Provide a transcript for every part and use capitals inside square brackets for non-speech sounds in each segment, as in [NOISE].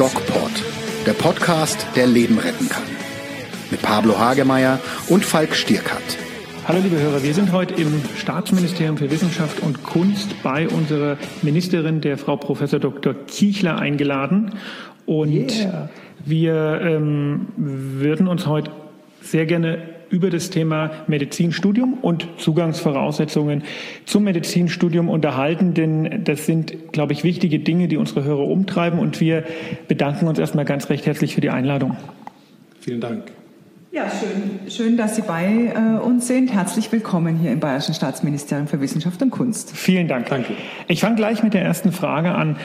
DocPod, der Podcast, der Leben retten kann. Mit Pablo Hagemeyer und Falk Stierkat. Hallo liebe Hörer, wir sind heute im Staatsministerium für Wissenschaft und Kunst bei unserer Ministerin, der Frau Professor Dr. Kiechler, eingeladen. Und yeah. wir ähm, würden uns heute sehr gerne über das Thema Medizinstudium und Zugangsvoraussetzungen zum Medizinstudium unterhalten, denn das sind, glaube ich, wichtige Dinge, die unsere Hörer umtreiben. Und wir bedanken uns erstmal ganz recht herzlich für die Einladung. Vielen Dank. Ja, schön, schön, dass Sie bei äh, uns sind. Herzlich willkommen hier im Bayerischen Staatsministerium für Wissenschaft und Kunst. Vielen Dank. Danke. Ich fange gleich mit der ersten Frage an.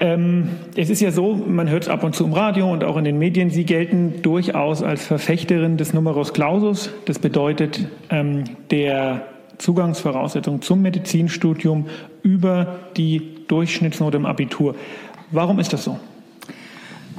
Ähm, es ist ja so, man hört es ab und zu im Radio und auch in den Medien, Sie gelten durchaus als Verfechterin des Numerus Clausus. Das bedeutet ähm, der Zugangsvoraussetzung zum Medizinstudium über die Durchschnittsnote im Abitur. Warum ist das so?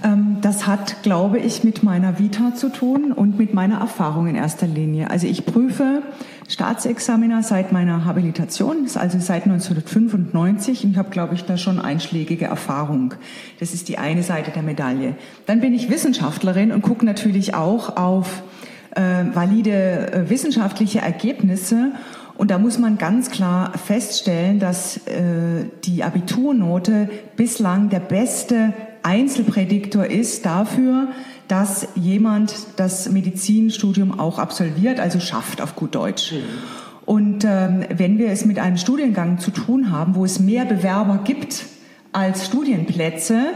Ähm, das hat, glaube ich, mit meiner Vita zu tun und mit meiner Erfahrung in erster Linie. Also ich prüfe Staatsexaminer seit meiner Habilitation, also seit 1995 und ich habe, glaube ich, da schon einschlägige Erfahrung. Das ist die eine Seite der Medaille. Dann bin ich Wissenschaftlerin und gucke natürlich auch auf äh, valide äh, wissenschaftliche Ergebnisse und da muss man ganz klar feststellen, dass äh, die Abiturnote bislang der beste Einzelprädiktor ist dafür, dass jemand das Medizinstudium auch absolviert, also schafft auf gut Deutsch. Mhm. Und ähm, wenn wir es mit einem Studiengang zu tun haben, wo es mehr Bewerber gibt als Studienplätze,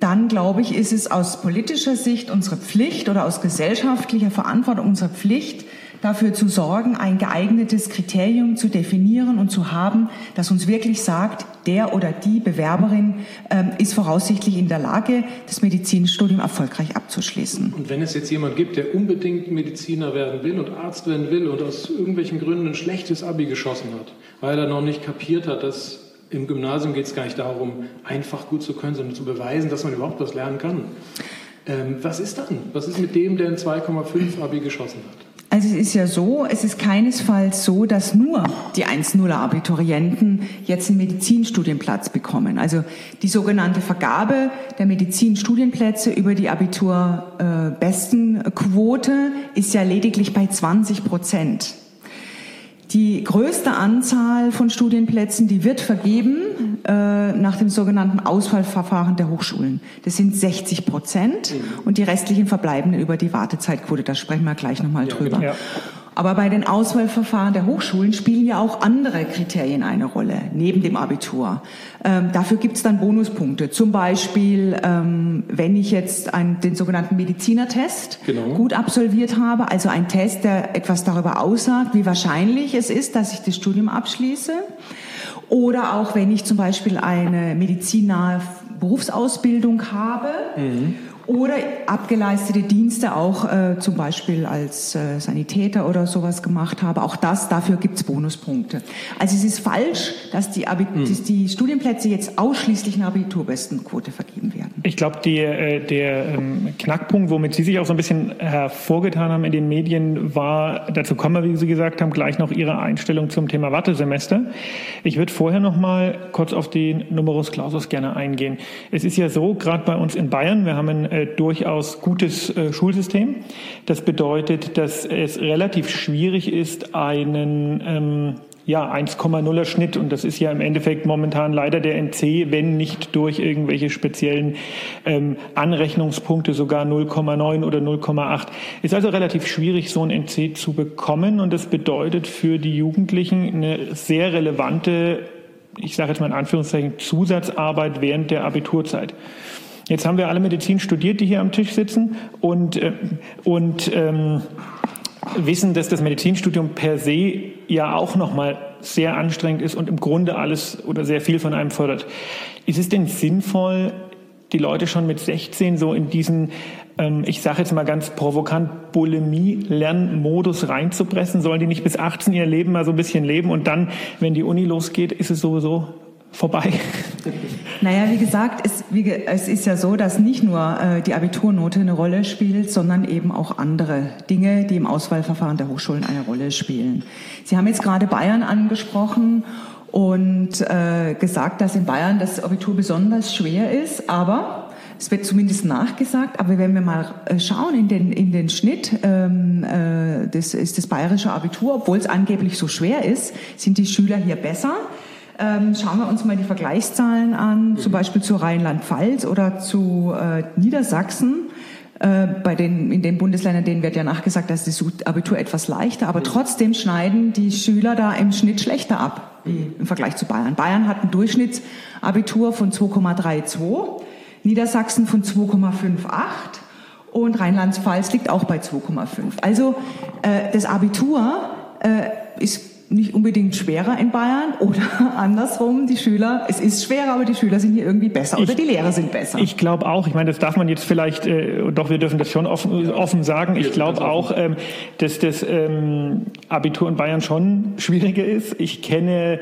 dann glaube ich, ist es aus politischer Sicht unsere Pflicht oder aus gesellschaftlicher Verantwortung unsere Pflicht, dafür zu sorgen, ein geeignetes Kriterium zu definieren und zu haben, das uns wirklich sagt, der oder die Bewerberin ähm, ist voraussichtlich in der Lage, das Medizinstudium erfolgreich abzuschließen. Und wenn es jetzt jemand gibt, der unbedingt Mediziner werden will und Arzt werden will und aus irgendwelchen Gründen ein schlechtes Abi geschossen hat, weil er noch nicht kapiert hat, dass im Gymnasium geht es gar nicht darum, einfach gut zu können, sondern zu beweisen, dass man überhaupt was lernen kann. Ähm, was ist dann? Was ist mit dem, der ein 2,5 Abi geschossen hat? Also es ist ja so, es ist keinesfalls so, dass nur die 1-0er Abiturienten jetzt einen Medizinstudienplatz bekommen. Also die sogenannte Vergabe der Medizinstudienplätze über die Abiturbestenquote äh, ist ja lediglich bei 20 Prozent. Die größte Anzahl von Studienplätzen, die wird vergeben äh, nach dem sogenannten Auswahlverfahren der Hochschulen. Das sind 60 Prozent mhm. und die restlichen verbleiben über die Wartezeitquote. Da sprechen wir gleich nochmal ja, drüber. Ja. Aber bei den Auswahlverfahren der Hochschulen spielen ja auch andere Kriterien eine Rolle, neben dem Abitur. Ähm, dafür gibt es dann Bonuspunkte. Zum Beispiel, ähm, wenn ich jetzt einen, den sogenannten Medizinertest genau. gut absolviert habe, also ein Test, der etwas darüber aussagt, wie wahrscheinlich es ist, dass ich das Studium abschließe. Oder auch wenn ich zum Beispiel eine medizinnahe Berufsausbildung habe mhm oder abgeleistete Dienste auch äh, zum Beispiel als äh, Sanitäter oder sowas gemacht habe. Auch das, dafür gibt's Bonuspunkte. Also es ist falsch, dass die, Abi hm. dass die Studienplätze jetzt ausschließlich eine Abiturbestenquote vergeben werden. Ich glaube, der, äh, der ähm, Knackpunkt, womit Sie sich auch so ein bisschen hervorgetan haben in den Medien, war, dazu kommen wir, wie Sie gesagt haben, gleich noch Ihre Einstellung zum Thema Wartesemester. Ich würde vorher noch mal kurz auf den Numerus Clausus gerne eingehen. Es ist ja so, gerade bei uns in Bayern, wir haben ein äh, durchaus gutes äh, Schulsystem. Das bedeutet, dass es relativ schwierig ist, einen ähm, ja, 1,0er Schnitt und das ist ja im Endeffekt momentan leider der NC, wenn nicht durch irgendwelche speziellen ähm, Anrechnungspunkte sogar 0,9 oder 0,8. Ist also relativ schwierig, so ein NC zu bekommen und das bedeutet für die Jugendlichen eine sehr relevante, ich sage jetzt mal in Anführungszeichen, Zusatzarbeit während der Abiturzeit. Jetzt haben wir alle Medizin studiert, die hier am Tisch sitzen und, äh, und ähm, wissen, dass das Medizinstudium per se ja auch nochmal sehr anstrengend ist und im Grunde alles oder sehr viel von einem fördert. Ist es denn sinnvoll, die Leute schon mit 16 so in diesen, ähm, ich sage jetzt mal ganz provokant, Bulimie-Lernmodus reinzupressen? Sollen die nicht bis 18 ihr Leben mal so ein bisschen leben und dann, wenn die Uni losgeht, ist es sowieso vorbei? Naja, wie gesagt, es, wie, es ist ja so, dass nicht nur äh, die Abiturnote eine Rolle spielt, sondern eben auch andere Dinge, die im Auswahlverfahren der Hochschulen eine Rolle spielen. Sie haben jetzt gerade Bayern angesprochen und äh, gesagt, dass in Bayern das Abitur besonders schwer ist, aber es wird zumindest nachgesagt, aber wenn wir mal äh, schauen in den, in den Schnitt, ähm, äh, das ist das bayerische Abitur, obwohl es angeblich so schwer ist, sind die Schüler hier besser. Ähm, schauen wir uns mal die Vergleichszahlen an, mhm. zum Beispiel zu Rheinland-Pfalz oder zu äh, Niedersachsen. Äh, bei den, in den Bundesländern, denen wird ja nachgesagt, dass das Abitur etwas leichter, aber mhm. trotzdem schneiden die Schüler da im Schnitt schlechter ab wie im Vergleich zu Bayern. Bayern hat ein Durchschnittsabitur von 2,32 Niedersachsen von 2,58 und Rheinland-Pfalz liegt auch bei 2,5. Also äh, das Abitur äh, ist nicht unbedingt schwerer in Bayern oder [LAUGHS] andersrum, die Schüler, es ist schwerer, aber die Schüler sind hier irgendwie besser oder ich, die Lehrer sind besser. Ich glaube auch, ich meine, das darf man jetzt vielleicht, äh, doch wir dürfen das schon offen, offen sagen, ich glaube auch, ähm, dass das ähm, Abitur in Bayern schon schwieriger ist. Ich kenne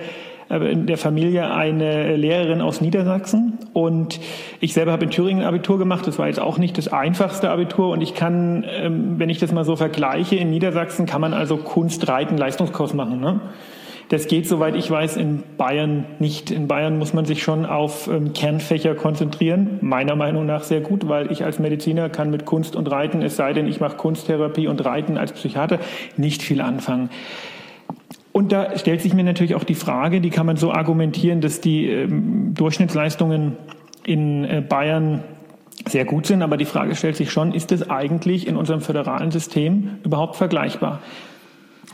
in der Familie eine Lehrerin aus Niedersachsen und ich selber habe in Thüringen Abitur gemacht. Das war jetzt auch nicht das einfachste Abitur und ich kann, ähm, wenn ich das mal so vergleiche, in Niedersachsen kann man also Kunst, Reiten, Leistungskurs machen. Ne? Das geht, soweit ich weiß, in Bayern nicht. In Bayern muss man sich schon auf ähm, Kernfächer konzentrieren. Meiner Meinung nach sehr gut, weil ich als Mediziner kann mit Kunst und Reiten, es sei denn, ich mache Kunsttherapie und Reiten als Psychiater, nicht viel anfangen. Und da stellt sich mir natürlich auch die Frage, die kann man so argumentieren, dass die ähm, Durchschnittsleistungen in äh, Bayern sehr gut sind, aber die Frage stellt sich schon, ist es eigentlich in unserem föderalen System überhaupt vergleichbar?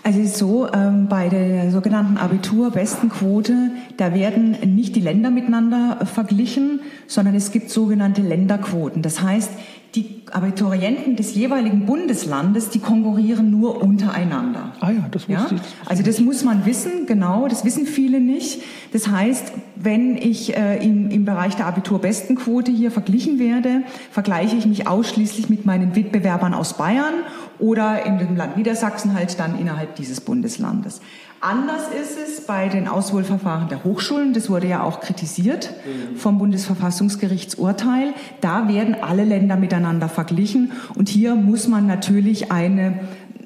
Also so, ähm, bei der sogenannten Abiturbestenquote, da werden nicht die Länder miteinander verglichen, sondern es gibt sogenannte Länderquoten. Das heißt, die Abiturienten des jeweiligen Bundeslandes, die konkurrieren nur untereinander. Ah ja, das wusste ja? ich. Also das muss man wissen, genau, das wissen viele nicht. Das heißt, wenn ich äh, im, im Bereich der Abiturbestenquote hier verglichen werde, vergleiche ich mich ausschließlich mit meinen Wettbewerbern aus Bayern oder in dem Land Niedersachsen halt dann innerhalb dieses Bundeslandes. Anders ist es bei den Auswahlverfahren der Hochschulen. Das wurde ja auch kritisiert vom Bundesverfassungsgerichtsurteil. Da werden alle Länder miteinander verglichen. Und hier muss man natürlich eine,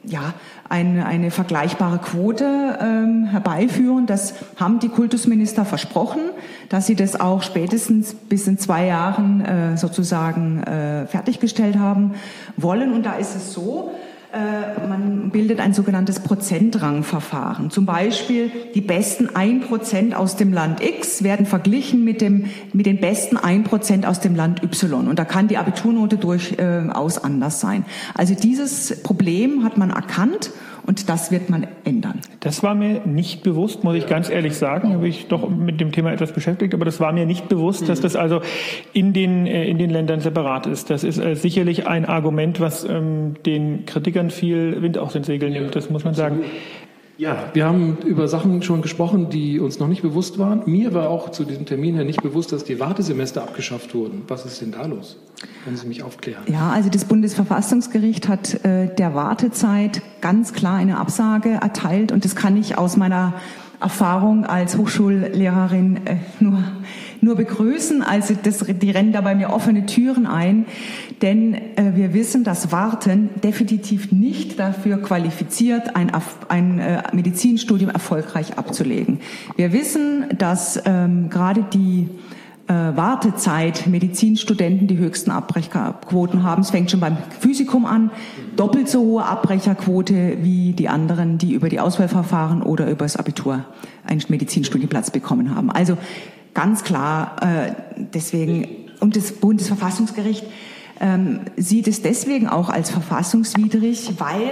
ja, eine, eine vergleichbare Quote ähm, herbeiführen. Das haben die Kultusminister versprochen, dass sie das auch spätestens bis in zwei Jahren äh, sozusagen äh, fertiggestellt haben wollen. Und da ist es so, man bildet ein sogenanntes Prozentrangverfahren. Zum Beispiel die besten 1% aus dem Land X werden verglichen mit, dem, mit den besten 1% aus dem Land Y. Und da kann die Abiturnote durchaus anders sein. Also dieses Problem hat man erkannt und das wird man ändern. Das war mir nicht bewusst, muss ich ganz ehrlich sagen. Habe ich doch mit dem Thema etwas beschäftigt, aber das war mir nicht bewusst, dass das also in den, äh, in den Ländern separat ist. Das ist äh, sicherlich ein Argument, was ähm, den Kritikern viel Wind aus den Segeln nimmt. Das muss man sagen. Ja, wir haben über Sachen schon gesprochen, die uns noch nicht bewusst waren. Mir war auch zu diesem Termin her nicht bewusst, dass die Wartesemester abgeschafft wurden. Was ist denn da los? Können Sie mich aufklären? Ja, also das Bundesverfassungsgericht hat äh, der Wartezeit ganz klar eine Absage erteilt und das kann ich aus meiner Erfahrung als Hochschullehrerin äh, nur nur begrüßen. Also das, die rennen da bei mir offene Türen ein, denn äh, wir wissen, dass Warten definitiv nicht dafür qualifiziert, ein, ein äh, Medizinstudium erfolgreich abzulegen. Wir wissen, dass ähm, gerade die äh, Wartezeit Medizinstudenten die höchsten Abbrecherquoten haben. Es fängt schon beim Physikum an. Doppelt so hohe Abbrecherquote wie die anderen, die über die Auswahlverfahren oder über das Abitur einen Medizinstudienplatz bekommen haben. Also ganz klar äh, deswegen, und das Bundesverfassungsgericht ähm, sieht es deswegen auch als verfassungswidrig, weil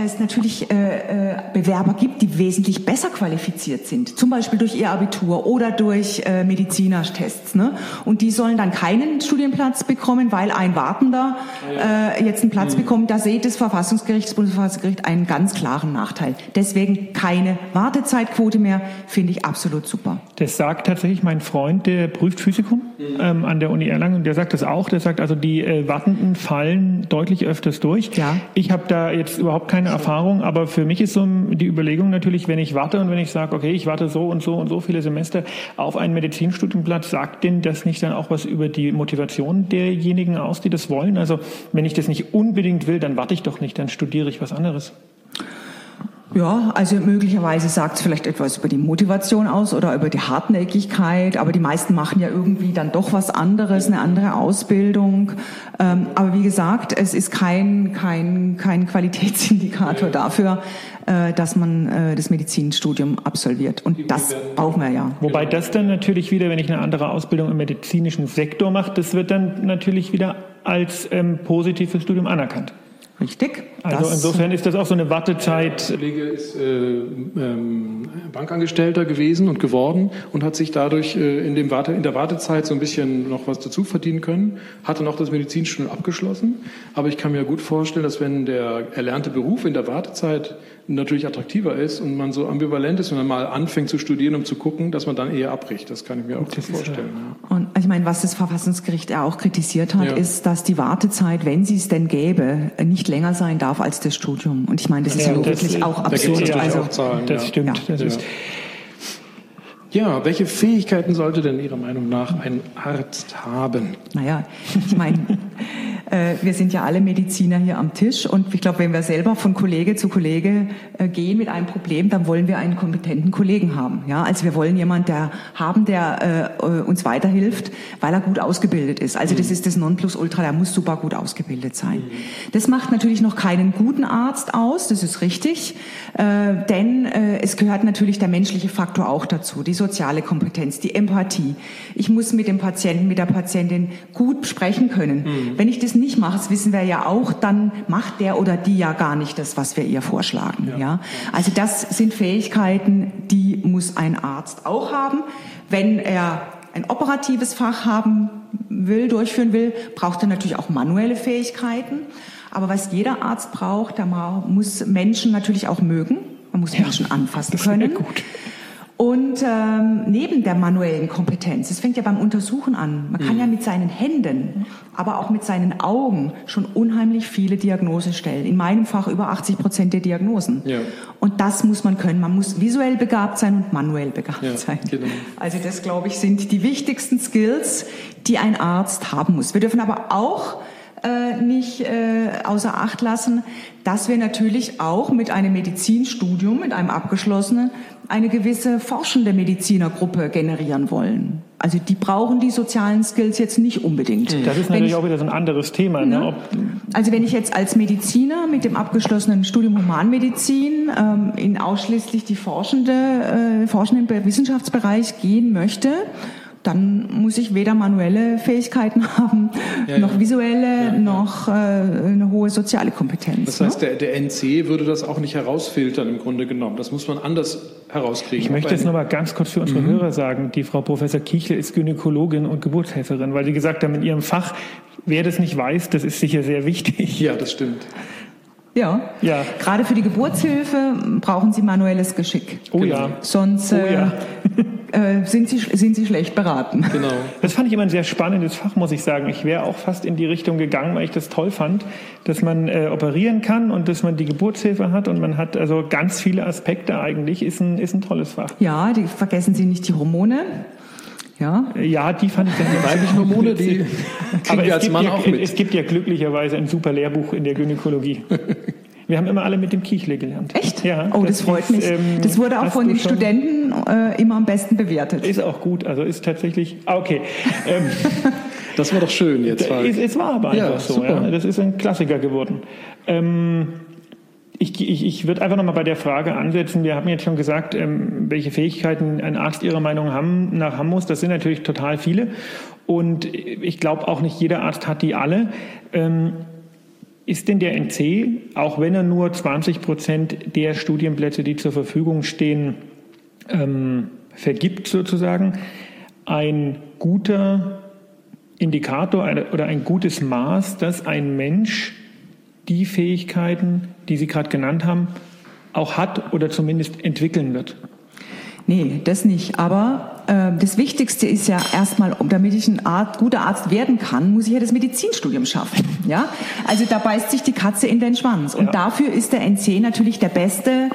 es natürlich äh, äh, Bewerber gibt, die wesentlich besser qualifiziert sind, zum Beispiel durch ihr Abitur oder durch äh, Medizinertests. Ne? Und die sollen dann keinen Studienplatz bekommen, weil ein Wartender äh, jetzt einen Platz mhm. bekommt. Da seht das Verfassungsgericht, das Bundesverfassungsgericht einen ganz klaren Nachteil. Deswegen keine Wartezeitquote mehr, finde ich absolut super. Das sagt tatsächlich mein Freund, der prüft Physikum mhm. ähm, an der Uni Erlangen. Der sagt das auch. Der sagt also, die äh, Wartenden fallen deutlich öfters durch. Ja. Ich habe da jetzt überhaupt keine keine Erfahrung, aber für mich ist so die Überlegung natürlich, wenn ich warte und wenn ich sage, okay, ich warte so und so und so viele Semester auf einen Medizinstudienplatz, sagt denn das nicht dann auch was über die Motivation derjenigen aus, die das wollen? Also wenn ich das nicht unbedingt will, dann warte ich doch nicht, dann studiere ich was anderes. Ja, also möglicherweise sagt es vielleicht etwas über die Motivation aus oder über die Hartnäckigkeit, aber die meisten machen ja irgendwie dann doch was anderes, eine andere Ausbildung. Ähm, aber wie gesagt, es ist kein, kein, kein Qualitätsindikator dafür, äh, dass man äh, das Medizinstudium absolviert. Und das brauchen wir ja. Wobei das dann natürlich wieder, wenn ich eine andere Ausbildung im medizinischen Sektor mache, das wird dann natürlich wieder als ähm, positives Studium anerkannt. Richtig. Also das insofern ist das auch so eine Wartezeit. Der Kollege ist äh, ähm, Bankangestellter gewesen und geworden und hat sich dadurch äh, in, dem Warte, in der Wartezeit so ein bisschen noch was dazu verdienen können, hatte noch das Medizinstudium abgeschlossen. Aber ich kann mir gut vorstellen, dass wenn der erlernte Beruf in der Wartezeit natürlich attraktiver ist und man so ambivalent ist, wenn man mal anfängt zu studieren, um zu gucken, dass man dann eher abbricht. Das kann ich mir auch das vorstellen. Ja. Und ich meine, was das Verfassungsgericht ja auch kritisiert hat, ja. ist, dass die Wartezeit, wenn sie es denn gäbe, nicht länger sein darf als das Studium. Und ich meine, das ist ja, ja wirklich auch absurd. Also, Zahlen, das stimmt. Das ist ja, welche Fähigkeiten sollte denn Ihrer Meinung nach ein Arzt haben? Naja, ich meine, [LAUGHS] äh, wir sind ja alle Mediziner hier am Tisch und ich glaube, wenn wir selber von Kollege zu Kollege äh, gehen mit einem Problem, dann wollen wir einen kompetenten Kollegen haben. Ja, also wir wollen jemanden, der haben, der äh, uns weiterhilft, weil er gut ausgebildet ist. Also das mhm. ist das Nonplusultra, der muss super gut ausgebildet sein. Mhm. Das macht natürlich noch keinen guten Arzt aus, das ist richtig, äh, denn äh, es gehört natürlich der menschliche Faktor auch dazu, die soziale Kompetenz, die Empathie. Ich muss mit dem Patienten, mit der Patientin gut sprechen können. Mhm. Wenn ich das nicht macht, das wissen wir ja auch, dann macht der oder die ja gar nicht das, was wir ihr vorschlagen. Ja. ja. Also das sind Fähigkeiten, die muss ein Arzt auch haben. Wenn er ein operatives Fach haben will, durchführen will, braucht er natürlich auch manuelle Fähigkeiten. Aber was jeder Arzt braucht, da muss Menschen natürlich auch mögen. Man muss Menschen ja, anfassen können. Gut. Und ähm, neben der manuellen Kompetenz, es fängt ja beim Untersuchen an, man kann mhm. ja mit seinen Händen, aber auch mit seinen Augen schon unheimlich viele Diagnosen stellen. In meinem Fach über 80 Prozent der Diagnosen. Ja. Und das muss man können. Man muss visuell begabt sein und manuell begabt ja, sein. Genau. Also das, glaube ich, sind die wichtigsten Skills, die ein Arzt haben muss. Wir dürfen aber auch äh, nicht äh, außer Acht lassen, dass wir natürlich auch mit einem Medizinstudium, mit einem abgeschlossenen, eine gewisse forschende Medizinergruppe generieren wollen. Also die brauchen die sozialen Skills jetzt nicht unbedingt. Das ist natürlich ich, auch wieder so ein anderes Thema. Ne? ne? Also wenn ich jetzt als Mediziner mit dem abgeschlossenen Studium Humanmedizin ähm, in ausschließlich die forschende, äh, forschenden Wissenschaftsbereich gehen möchte, dann muss ich weder manuelle Fähigkeiten [LAUGHS] haben, ja, noch visuelle, ja, noch äh, eine hohe soziale Kompetenz. Das heißt, ne? der, der NC würde das auch nicht herausfiltern im Grunde genommen. Das muss man anders herauskriegen. Ich möchte es nochmal ganz kurz für unsere mhm. Hörer sagen. Die Frau Professor Kichel ist Gynäkologin und Geburtshelferin, weil sie gesagt haben, in ihrem Fach, wer das nicht weiß, das ist sicher sehr wichtig. Ja, das stimmt. Ja. ja. Gerade für die Geburtshilfe brauchen Sie manuelles Geschick. Oh ja. Sonst oh, ja. [LAUGHS] Äh, sind, Sie, sind Sie schlecht beraten. Genau. [LAUGHS] Das fand ich immer ein sehr spannendes Fach, muss ich sagen. Ich wäre auch fast in die Richtung gegangen, weil ich das toll fand, dass man äh, operieren kann und dass man die Geburtshilfe hat und man hat also ganz viele Aspekte eigentlich. Ist ein, ist ein tolles Fach. Ja, die, vergessen Sie nicht die Hormone. Ja? ja, die fand ich dann die weiblichen Hormone, die [LAUGHS] Aber es gibt, ja, es gibt ja glücklicherweise ein super Lehrbuch in der Gynäkologie. [LAUGHS] Wir haben immer alle mit dem Kichle gelernt. Echt? Ja. Oh, das, das freut ist, mich. Ähm, das wurde auch von den Studenten äh, immer am besten bewertet. Ist auch gut. Also ist tatsächlich. Ah, okay. Ähm, [LAUGHS] das war doch schön jetzt. Es, es war aber einfach ja, so. Ja. Das ist ein Klassiker geworden. Ähm, ich, ich, ich würde einfach nochmal bei der Frage ansetzen. Wir haben jetzt schon gesagt, ähm, welche Fähigkeiten ein Arzt Ihrer Meinung haben, nach haben muss. Das sind natürlich total viele. Und ich glaube auch nicht jeder Arzt hat die alle. Ähm, ist denn der NC, auch wenn er nur 20 Prozent der Studienplätze, die zur Verfügung stehen, ähm, vergibt sozusagen, ein guter Indikator oder ein gutes Maß, dass ein Mensch die Fähigkeiten, die Sie gerade genannt haben, auch hat oder zumindest entwickeln wird? Nee, das nicht. Aber das Wichtigste ist ja erstmal, damit ich ein Art, guter Arzt werden kann, muss ich ja das Medizinstudium schaffen. Ja, also da beißt sich die Katze in den Schwanz. Und ja. dafür ist der NC natürlich der beste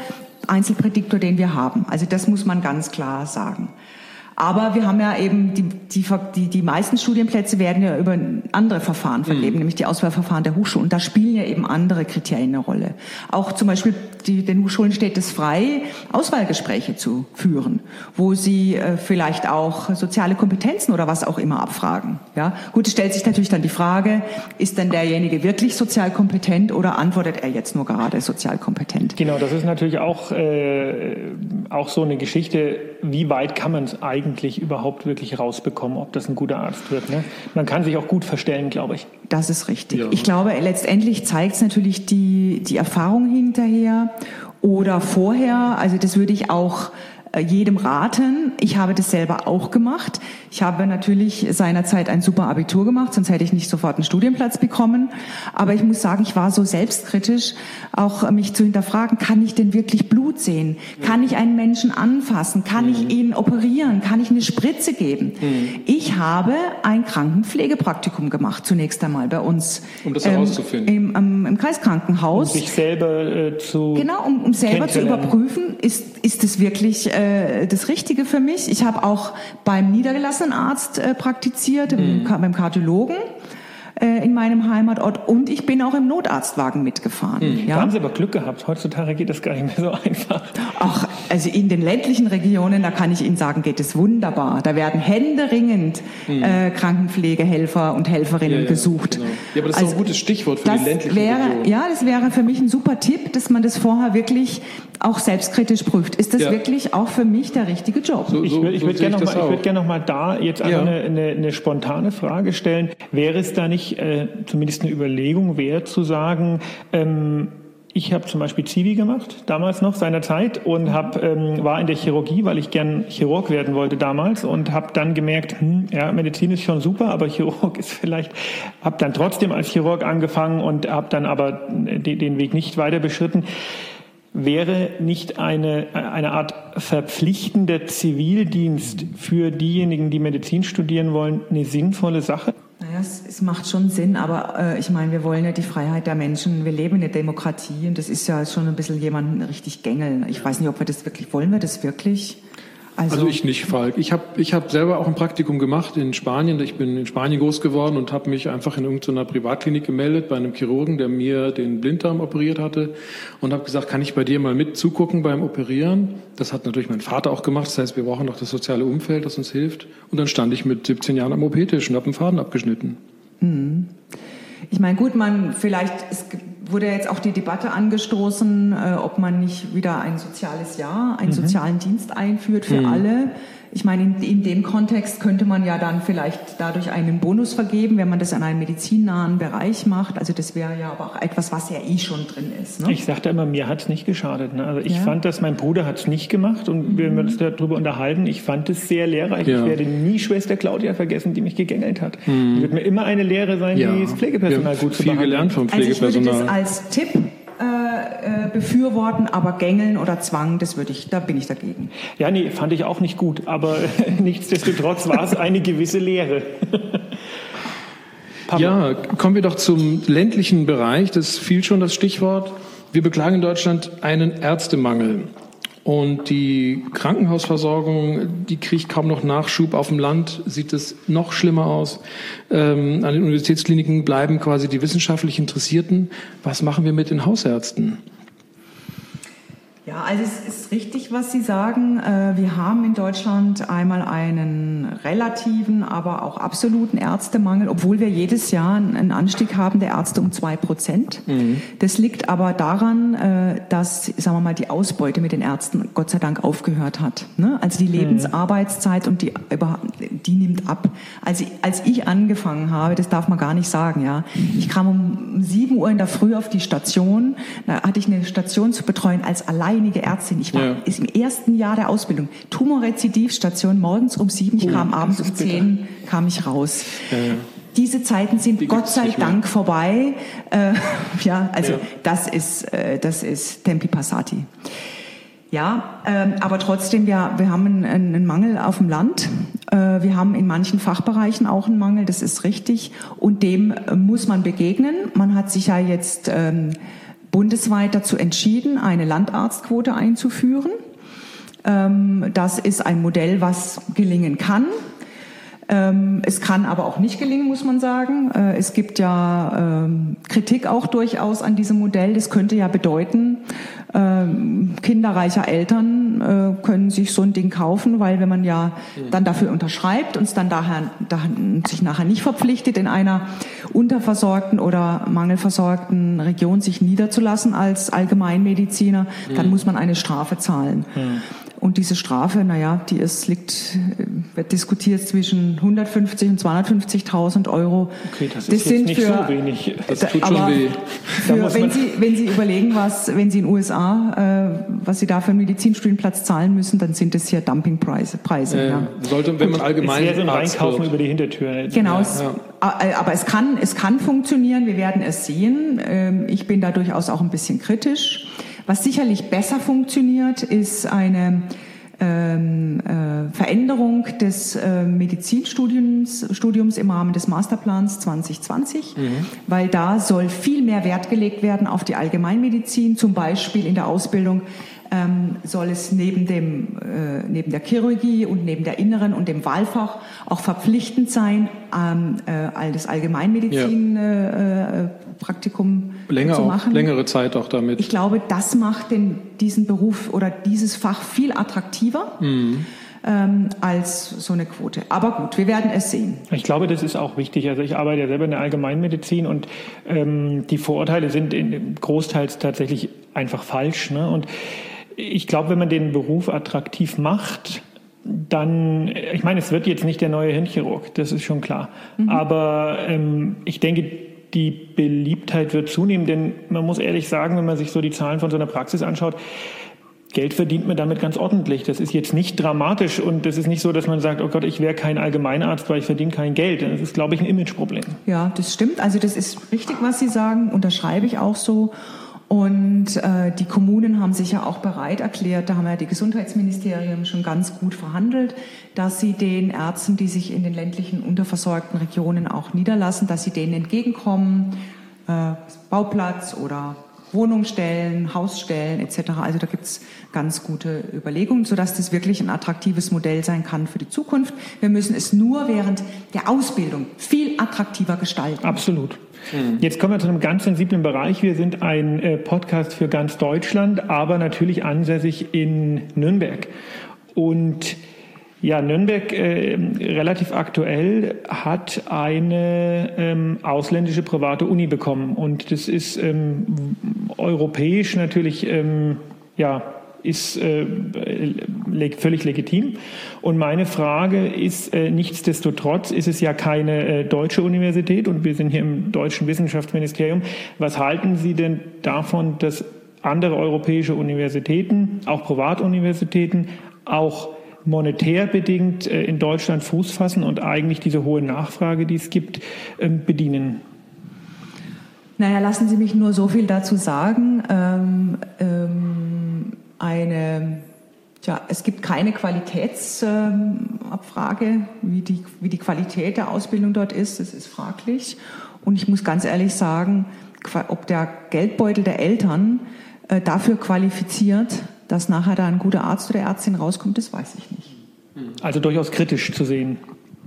Einzelprädiktor, den wir haben. Also das muss man ganz klar sagen. Aber wir haben ja eben, die, die, die, die meisten Studienplätze werden ja über andere Verfahren vergeben, mhm. nämlich die Auswahlverfahren der Hochschulen. Und da spielen ja eben andere Kriterien eine Rolle. Auch zum Beispiel die, den Hochschulen steht es frei, Auswahlgespräche zu führen, wo sie äh, vielleicht auch soziale Kompetenzen oder was auch immer abfragen. Ja, gut, es stellt sich natürlich dann die Frage, ist denn derjenige wirklich sozial kompetent oder antwortet er jetzt nur gerade sozial kompetent? Genau, das ist natürlich auch, äh, auch so eine Geschichte, wie weit kann man es eigentlich überhaupt wirklich rausbekommen, ob das ein guter Arzt wird. Ne? Man kann sich auch gut verstellen, glaube ich. Das ist richtig. Ja. Ich glaube, letztendlich zeigt es natürlich die, die Erfahrung hinterher oder vorher. Also das würde ich auch äh, jedem raten. Ich habe das selber auch gemacht. Ich habe natürlich seinerzeit ein super Abitur gemacht, sonst hätte ich nicht sofort einen Studienplatz bekommen. Aber ich muss sagen, ich war so selbstkritisch, auch mich zu hinterfragen, kann ich denn wirklich Blut sehen? Kann ich einen Menschen anfassen? Kann mhm. ich ihn operieren? Kann ich eine Spritze geben? Mhm. Ich habe ein Krankenpflegepraktikum gemacht, zunächst einmal bei uns. Um das herauszufinden. Ähm, im, im, Kreiskrankenhaus. Um sich selber äh, zu Genau, um, um selber zu überprüfen, ist, ist es wirklich äh, das Richtige für mich? Ich habe auch beim niedergelassenen Arzt äh, praktiziert, mhm. beim Kardiologen äh, in meinem Heimatort und ich bin auch im Notarztwagen mitgefahren. Hm. Ja? Da haben Sie aber Glück gehabt. Heutzutage geht das gar nicht mehr so [LAUGHS] einfach. Ach, also in den ländlichen Regionen, da kann ich Ihnen sagen, geht es wunderbar. Da werden händeringend hm. äh, Krankenpflegehelfer und Helferinnen ja, ja, gesucht. Genau. Ja, aber das ist also, ein gutes Stichwort für die ländlichen wäre, Regionen. Ja, das wäre für mich ein super Tipp, dass man das vorher wirklich auch selbstkritisch prüft. Ist das ja. wirklich auch für mich der richtige Job? So, so, ich würde so würd gerne noch, mal, würd noch mal da jetzt ja. eine, eine, eine, spontane Frage stellen. Wäre es da nicht äh, zumindest eine Überlegung wert zu sagen, ähm, ich habe zum Beispiel Zivi gemacht, damals noch, seinerzeit, und hab, ähm, war in der Chirurgie, weil ich gern Chirurg werden wollte damals und habe dann gemerkt, hm, ja, Medizin ist schon super, aber Chirurg [LAUGHS] ist vielleicht, habe dann trotzdem als Chirurg angefangen und habe dann aber den, den Weg nicht weiter beschritten. Wäre nicht eine, eine Art verpflichtender Zivildienst für diejenigen, die Medizin studieren wollen, eine sinnvolle Sache? Naja, es, es macht schon Sinn, aber äh, ich meine, wir wollen ja die Freiheit der Menschen. Wir leben in der Demokratie und das ist ja schon ein bisschen jemanden richtig gängeln. Ich weiß nicht, ob wir das wirklich, wollen wir das wirklich? Also, also, ich nicht, Falk. Ich habe ich hab selber auch ein Praktikum gemacht in Spanien. Ich bin in Spanien groß geworden und habe mich einfach in irgendeiner Privatklinik gemeldet bei einem Chirurgen, der mir den Blinddarm operiert hatte und habe gesagt, kann ich bei dir mal mit zugucken beim Operieren? Das hat natürlich mein Vater auch gemacht. Das heißt, wir brauchen noch das soziale Umfeld, das uns hilft. Und dann stand ich mit 17 Jahren am OP-Tisch und habe einen Faden abgeschnitten. Mhm. Ich meine, gut, man vielleicht, es wurde jetzt auch die Debatte angestoßen, äh, ob man nicht wieder ein soziales Jahr, einen mhm. sozialen Dienst einführt für mhm. alle. Ich meine, in, in, dem Kontext könnte man ja dann vielleicht dadurch einen Bonus vergeben, wenn man das an einem medizinnahen Bereich macht. Also das wäre ja aber auch etwas, was ja eh schon drin ist. Ne? Ich sagte immer, mir hat es nicht geschadet. Ne? Also ich ja. fand das, mein Bruder hat es nicht gemacht und wir mhm. uns darüber unterhalten. Ich fand es sehr lehrreich. Ja. Ich werde nie Schwester Claudia vergessen, die mich gegängelt hat. Mhm. Die wird mir immer eine Lehre sein, ja. das Pflegepersonal gut zu behandeln. viel gelernt vom Pflegepersonal. Also ich würde das als Tipp äh, befürworten, aber Gängeln oder Zwang, das würde ich, da bin ich dagegen. Ja, nee, fand ich auch nicht gut, aber [LAUGHS] nichtsdestotrotz war es eine gewisse Lehre. [LAUGHS] ja, kommen wir doch zum ländlichen Bereich. Das fiel schon das Stichwort. Wir beklagen in Deutschland einen Ärztemangel. Und die Krankenhausversorgung, die kriegt kaum noch Nachschub. Auf dem Land sieht es noch schlimmer aus. Ähm, an den Universitätskliniken bleiben quasi die wissenschaftlich Interessierten. Was machen wir mit den Hausärzten? Ja, also es ist richtig, was Sie sagen. Äh, wir haben in Deutschland einmal einen relativen, aber auch absoluten Ärztemangel, obwohl wir jedes Jahr einen Anstieg haben der Ärzte um zwei Prozent. Mhm. Das liegt aber daran, äh, dass, sagen wir mal, die Ausbeute mit den Ärzten Gott sei Dank aufgehört hat. Ne? Also die mhm. Lebensarbeitszeit und die, die nimmt ab. Also als ich angefangen habe, das darf man gar nicht sagen, ja. Ich kam um sieben Uhr in der Früh auf die Station, da hatte ich eine Station zu betreuen als allein alleinige Ärztin. Ich war ja. ist im ersten Jahr der Ausbildung. Tumorrezidivstation morgens um sieben, ich oh, kam abends um zehn, kam ich raus. Ja, ja. Diese Zeiten sind Die Gott sei Dank vorbei. Äh, [LAUGHS] ja, also das ist äh, das ist Tempi Passati. Ja, ähm, aber trotzdem, wir, wir haben einen, einen Mangel auf dem Land. Äh, wir haben in manchen Fachbereichen auch einen Mangel, das ist richtig. Und dem muss man begegnen. Man hat sich ja jetzt ähm, bundesweit dazu entschieden, eine Landarztquote einzuführen. Ähm, das ist ein Modell, was gelingen kann. Ähm, es kann aber auch nicht gelingen, muss man sagen. Äh, es gibt ja ähm, Kritik auch durchaus an diesem Modell. Das könnte ja bedeuten, ähm, kinderreicher Eltern äh, können sich so ein Ding kaufen, weil wenn man ja dann dafür unterschreibt und dann daher, da, sich nachher nicht verpflichtet, in einer unterversorgten oder mangelversorgten Region sich niederzulassen als Allgemeinmediziner, dann muss man eine Strafe zahlen. Und diese Strafe, naja, die ist, liegt, wird diskutiert zwischen 150 und 250.000 Euro. Okay, das, das ist sind nicht für, so wenig. Das tut schon weh. Für, wenn, Sie, wenn Sie überlegen, was, wenn Sie in den USA, äh, was Sie da für einen Medizinstudienplatz zahlen müssen, dann sind das hier Dumpingpreise. Preise, äh, ja. Sollte, wenn man allgemein. Es so ein Reinkaufen über die Hintertür. Genau. Ja. Es, äh, aber es kann, es kann funktionieren. Wir werden es sehen. Ähm, ich bin da durchaus auch ein bisschen kritisch. Was sicherlich besser funktioniert, ist eine ähm, äh, Veränderung des äh, Medizinstudiums Studiums im Rahmen des Masterplans 2020, mhm. weil da soll viel mehr Wert gelegt werden auf die Allgemeinmedizin, zum Beispiel in der Ausbildung ähm, soll es neben, dem, äh, neben der Chirurgie und neben der Inneren und dem Wahlfach auch verpflichtend sein, ähm, äh, das Allgemeinmedizin-Praktikum ja. äh, zu machen. Auch, längere Zeit auch damit. Ich glaube, das macht den, diesen Beruf oder dieses Fach viel attraktiver. Mhm. Ähm, als so eine Quote. Aber gut, wir werden es sehen. Ich glaube, das ist auch wichtig. Also ich arbeite ja selber in der Allgemeinmedizin und ähm, die Vorurteile sind in, großteils tatsächlich einfach falsch. Ne? Und ich glaube, wenn man den Beruf attraktiv macht, dann, ich meine, es wird jetzt nicht der neue Hirnchirurg, das ist schon klar. Mhm. Aber ähm, ich denke, die Beliebtheit wird zunehmen, denn man muss ehrlich sagen, wenn man sich so die Zahlen von so einer Praxis anschaut, Geld verdient man damit ganz ordentlich. Das ist jetzt nicht dramatisch und das ist nicht so, dass man sagt, oh Gott, ich wäre kein Allgemeinarzt, weil ich verdiene kein Geld. Das ist, glaube ich, ein Imageproblem. Ja, das stimmt. Also das ist richtig, was Sie sagen, unterschreibe ich auch so. Und äh, die Kommunen haben sich ja auch bereit erklärt, da haben ja die Gesundheitsministerien schon ganz gut verhandelt, dass sie den Ärzten, die sich in den ländlichen unterversorgten Regionen auch niederlassen, dass sie denen entgegenkommen, äh, Bauplatz oder Wohnungsstellen, Hausstellen etc. Also da gibt es ganz gute Überlegungen, sodass das wirklich ein attraktives Modell sein kann für die Zukunft. Wir müssen es nur während der Ausbildung viel attraktiver gestalten. Absolut. Mhm. Jetzt kommen wir zu einem ganz sensiblen Bereich. Wir sind ein äh, Podcast für ganz Deutschland, aber natürlich ansässig in Nürnberg. Und ja, Nürnberg äh, relativ aktuell hat eine ähm, ausländische private Uni bekommen und das ist ähm, europäisch natürlich ähm, ja ist äh, völlig legitim. Und meine Frage ist, äh, nichtsdestotrotz ist es ja keine äh, deutsche Universität und wir sind hier im deutschen Wissenschaftsministerium. Was halten Sie denn davon, dass andere europäische Universitäten, auch Privatuniversitäten, auch monetär bedingt äh, in Deutschland Fuß fassen und eigentlich diese hohe Nachfrage, die es gibt, ähm, bedienen? Naja, lassen Sie mich nur so viel dazu sagen. Ähm, ähm eine, ja, es gibt keine Qualitätsabfrage, wie die, wie die Qualität der Ausbildung dort ist. Das ist fraglich. Und ich muss ganz ehrlich sagen, ob der Geldbeutel der Eltern äh, dafür qualifiziert, dass nachher da ein guter Arzt oder Ärztin rauskommt, das weiß ich nicht. Also durchaus kritisch zu sehen.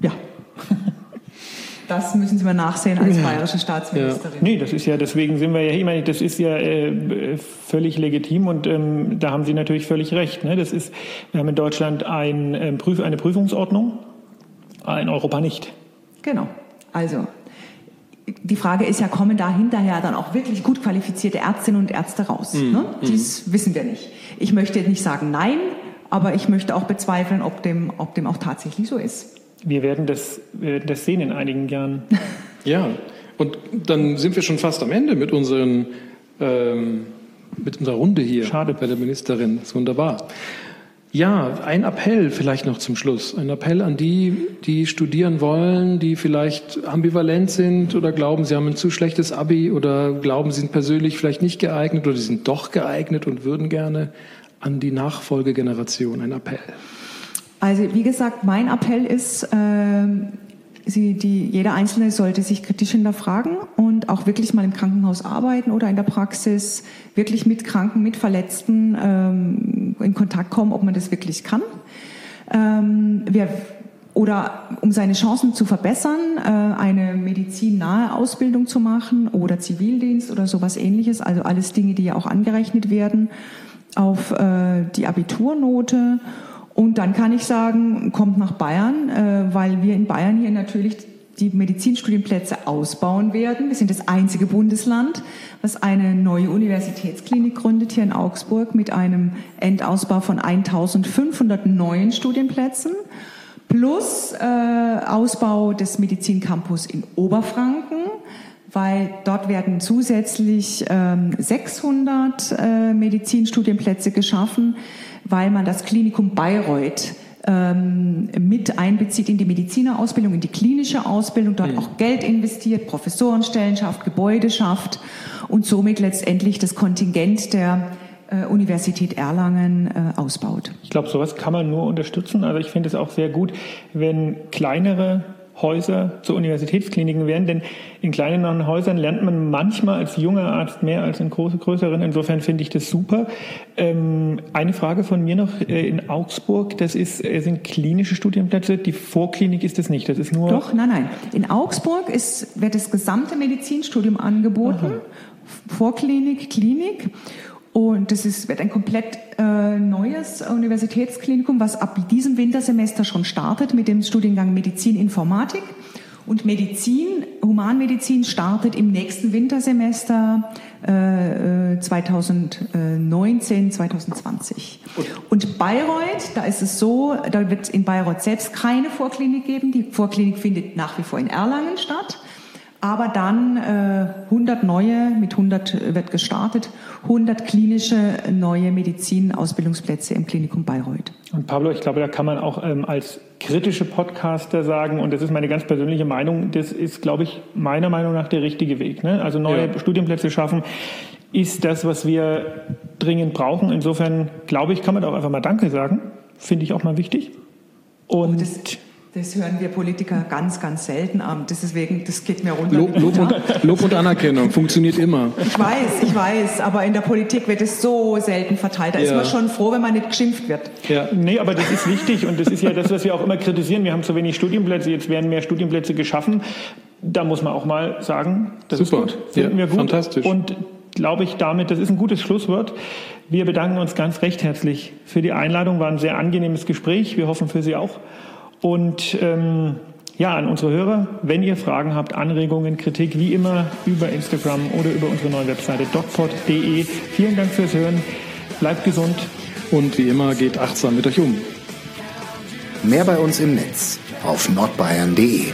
Ja. [LAUGHS] Das müssen Sie mal nachsehen als bayerische Staatsministerin. Ja. Nee, das ist ja, deswegen sind wir ja, ich meine, das ist ja äh, völlig legitim und ähm, da haben Sie natürlich völlig recht. Ne? Das ist, wir haben in Deutschland ein, ähm, Prüf, eine Prüfungsordnung, in Europa nicht. Genau. Also, die Frage ist ja, kommen da hinterher dann auch wirklich gut qualifizierte Ärztinnen und Ärzte raus? Mm, ne? Mhm. Dies mm. wissen wir nicht. Ich möchte nicht sagen nein, aber ich möchte auch bezweifeln, ob dem, ob dem auch tatsächlich so ist wir werden das, wir werden das sehen in einigen Jahren. [LAUGHS] Ja, und dann sind wir schon fast am Ende mit, unseren, ähm, mit unserer Runde hier Schade. bei der Ministerin. Das ist wunderbar. Ja, ein Appell vielleicht noch zum Schluss. Ein Appell an die, die studieren wollen, die vielleicht ambivalent sind oder glauben, sie haben ein zu schlechtes Abi oder glauben, sie sind persönlich vielleicht nicht geeignet oder sie sind doch geeignet und würden gerne an die Nachfolgegeneration ein Appell. Also wie gesagt, mein Appell ist, äh, sie, die, jeder Einzelne sollte sich kritisch hinterfragen und auch wirklich mal im Krankenhaus arbeiten oder in der Praxis wirklich mit Kranken, mit Verletzten ähm, in Kontakt kommen, ob man das wirklich kann. Ähm, wir, oder um seine Chancen zu verbessern, äh, eine medizinnahe Ausbildung zu machen oder Zivildienst oder sowas ähnliches, also alles Dinge, die ja auch angerechnet werden auf äh, die Abiturnote und dann kann ich sagen, kommt nach Bayern, äh, weil wir in Bayern hier natürlich die Medizinstudienplätze ausbauen werden. Wir sind das einzige Bundesland, was eine neue Universitätsklinik gründet hier in Augsburg mit einem Endausbau von 1500 neuen Studienplätzen plus äh, Ausbau des Medizincampus in Oberfranken, weil dort werden zusätzlich ähm, 600 äh, Medizinstudienplätze geschaffen weil man das Klinikum Bayreuth ähm, mit einbezieht in die Medizinerausbildung, in die klinische Ausbildung, dort mhm. auch Geld investiert, Professorenstellen schafft, Gebäude schafft und somit letztendlich das Kontingent der äh, Universität Erlangen äh, ausbaut. Ich glaube, sowas kann man nur unterstützen. Also ich finde es auch sehr gut, wenn kleinere Häuser zu Universitätskliniken werden, denn in kleineren Häusern lernt man manchmal als junger Arzt mehr als in große, größeren. Insofern finde ich das super. Ähm, eine Frage von mir noch äh, in Augsburg, das ist, äh, sind klinische Studienplätze, die Vorklinik ist es nicht, das ist nur... Doch, nein, nein. In Augsburg ist, wird das gesamte Medizinstudium angeboten, Aha. Vorklinik, Klinik. Und das ist, wird ein komplett äh, neues Universitätsklinikum, was ab diesem Wintersemester schon startet mit dem Studiengang Medizin Informatik. Und Medizin, Humanmedizin startet im nächsten Wintersemester äh, 2019, 2020. Und Bayreuth, da ist es so, da wird in Bayreuth selbst keine Vorklinik geben. Die Vorklinik findet nach wie vor in Erlangen statt. Aber dann äh, 100 neue, mit 100 wird gestartet, 100 klinische neue Medizin-Ausbildungsplätze im Klinikum Bayreuth. Und Pablo, ich glaube, da kann man auch ähm, als kritische Podcaster sagen, und das ist meine ganz persönliche Meinung, das ist, glaube ich, meiner Meinung nach der richtige Weg. Ne? Also neue ja. Studienplätze schaffen ist das, was wir dringend brauchen. Insofern, glaube ich, kann man da auch einfach mal Danke sagen. Finde ich auch mal wichtig. Und oh, das hören wir Politiker ganz, ganz selten an. Deswegen, das geht mir runter. Lob, Lob, und, Lob und Anerkennung funktioniert immer. Ich weiß, ich weiß, aber in der Politik wird es so selten verteilt. Da ja. ist man schon froh, wenn man nicht geschimpft wird. Ja. Nee, aber das ist wichtig und das ist ja das, was wir auch immer kritisieren. Wir haben zu wenig Studienplätze, jetzt werden mehr Studienplätze geschaffen. Da muss man auch mal sagen, das Super. ist gut. Finden ja, wir gut. Fantastisch. Und glaube ich damit, das ist ein gutes Schlusswort. Wir bedanken uns ganz recht herzlich für die Einladung. War ein sehr angenehmes Gespräch. Wir hoffen für Sie auch. Und ähm, ja, an unsere Hörer, wenn ihr Fragen habt, Anregungen, Kritik, wie immer über Instagram oder über unsere neue Webseite docpod.de. Vielen Dank fürs Hören. Bleibt gesund. Und wie immer geht achtsam mit euch um. Mehr bei uns im Netz auf nordbayern.de.